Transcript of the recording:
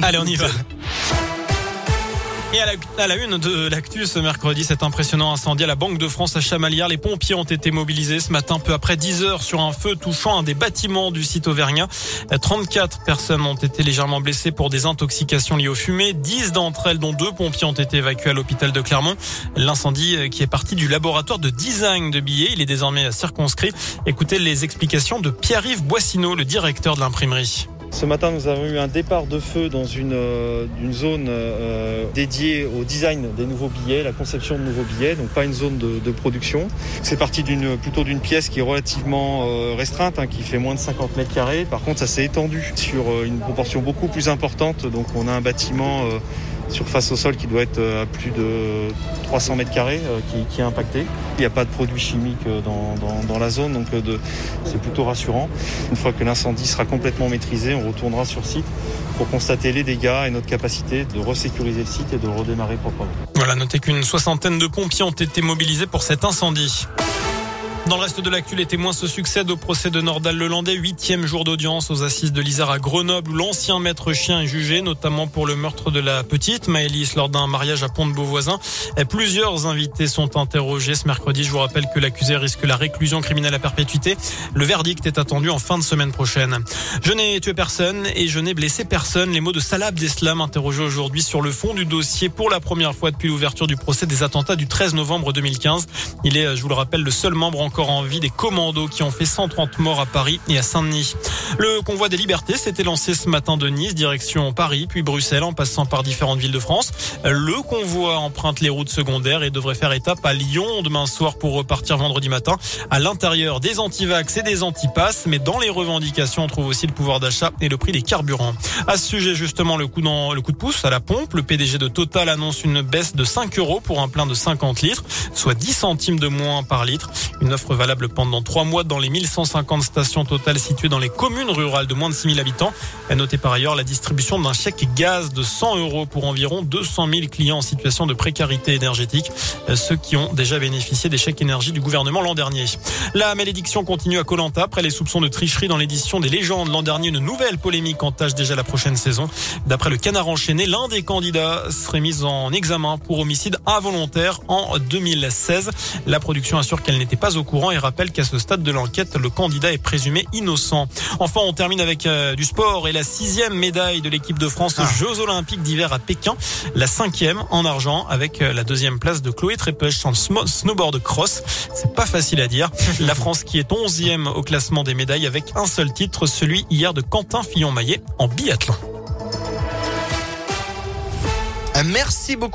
Allez, on y va. Et à la, à la, une de l'actu ce mercredi, cet impressionnant incendie à la Banque de France à Chamalières. Les pompiers ont été mobilisés ce matin peu après 10 heures sur un feu touchant un des bâtiments du site auvergnat. 34 personnes ont été légèrement blessées pour des intoxications liées aux fumées. 10 d'entre elles, dont deux pompiers, ont été évacués à l'hôpital de Clermont. L'incendie euh, qui est parti du laboratoire de design de billets, il est désormais circonscrit. Écoutez les explications de Pierre-Yves Boissineau, le directeur de l'imprimerie. Ce matin, nous avons eu un départ de feu dans une, euh, zone euh, dédiée au design des nouveaux billets, la conception de nouveaux billets, donc pas une zone de, production. C'est parti plutôt d'une pièce qui est relativement euh, restreinte, hein, qui fait moins de 50 mètres carrés. Par contre, ça s'est étendu sur une proportion beaucoup plus importante. Donc, on a un bâtiment surface au sol qui doit être à plus de 300 mètres carrés qui, qui, est impacté. Il n'y a pas de produits chimiques dans, dans, dans la zone, donc c'est plutôt rassurant. Une fois que l'incendie sera complètement maîtrisé, on retournera sur site pour constater les dégâts et notre capacité de resécuriser le site et de redémarrer proprement. Voilà, notez qu'une soixantaine de pompiers ont été mobilisés pour cet incendie. Dans le reste de l'actu, les témoins se succèdent au procès de Nordal Lelandais, huitième jour d'audience aux assises de l'Isère à Grenoble, où l'ancien maître chien est jugé, notamment pour le meurtre de la petite Maëlys lors d'un mariage à Pont-de-Beauvoisin. Plusieurs invités sont interrogés ce mercredi. Je vous rappelle que l'accusé risque la réclusion criminelle à perpétuité. Le verdict est attendu en fin de semaine prochaine. Je n'ai tué personne et je n'ai blessé personne. Les mots de Salah Abdeslam interrogé aujourd'hui sur le fond du dossier pour la première fois depuis l'ouverture du procès des attentats du 13 novembre 2015. Il est, je vous le rappelle, le seul membre encore en vie des commandos qui ont fait 130 morts à Paris et à Saint-Denis. Le convoi des libertés s'était lancé ce matin de Nice, direction Paris, puis Bruxelles, en passant par différentes villes de France. Le convoi emprunte les routes secondaires et devrait faire étape à Lyon demain soir pour repartir vendredi matin. À l'intérieur, des antivax et des antipasses, mais dans les revendications, on trouve aussi le pouvoir d'achat et le prix des carburants. À ce sujet, justement, le coup, dans, le coup de pouce à la pompe, le PDG de Total annonce une baisse de 5 euros pour un plein de 50 litres, soit 10 centimes de moins par litre. Une offre valable pendant trois mois dans les 1150 stations totales situées dans les communes rurales de moins de 6000 habitants. À noter par ailleurs la distribution d'un chèque gaz de 100 euros pour environ 200 000 clients en situation de précarité énergétique, ceux qui ont déjà bénéficié des chèques énergie du gouvernement l'an dernier. La malédiction continue à Colanta après les soupçons de tricherie dans l'édition des légendes l'an dernier. Une nouvelle polémique entache déjà la prochaine saison. D'après le Canard enchaîné, l'un des candidats serait mis en examen pour homicide involontaire en 2016. La production assure qu'elle n'était pas au courant et rappelle qu'à ce stade de l'enquête, le candidat est présumé innocent. Enfin, on termine avec euh, du sport et la sixième médaille de l'équipe de France aux ah. Jeux Olympiques d'hiver à Pékin. La cinquième en argent avec euh, la deuxième place de Chloé Trépech en snowboard cross. C'est pas facile à dire. La France qui est onzième au classement des médailles avec un seul titre, celui hier de Quentin Fillon-Maillet en biathlon. Merci beaucoup.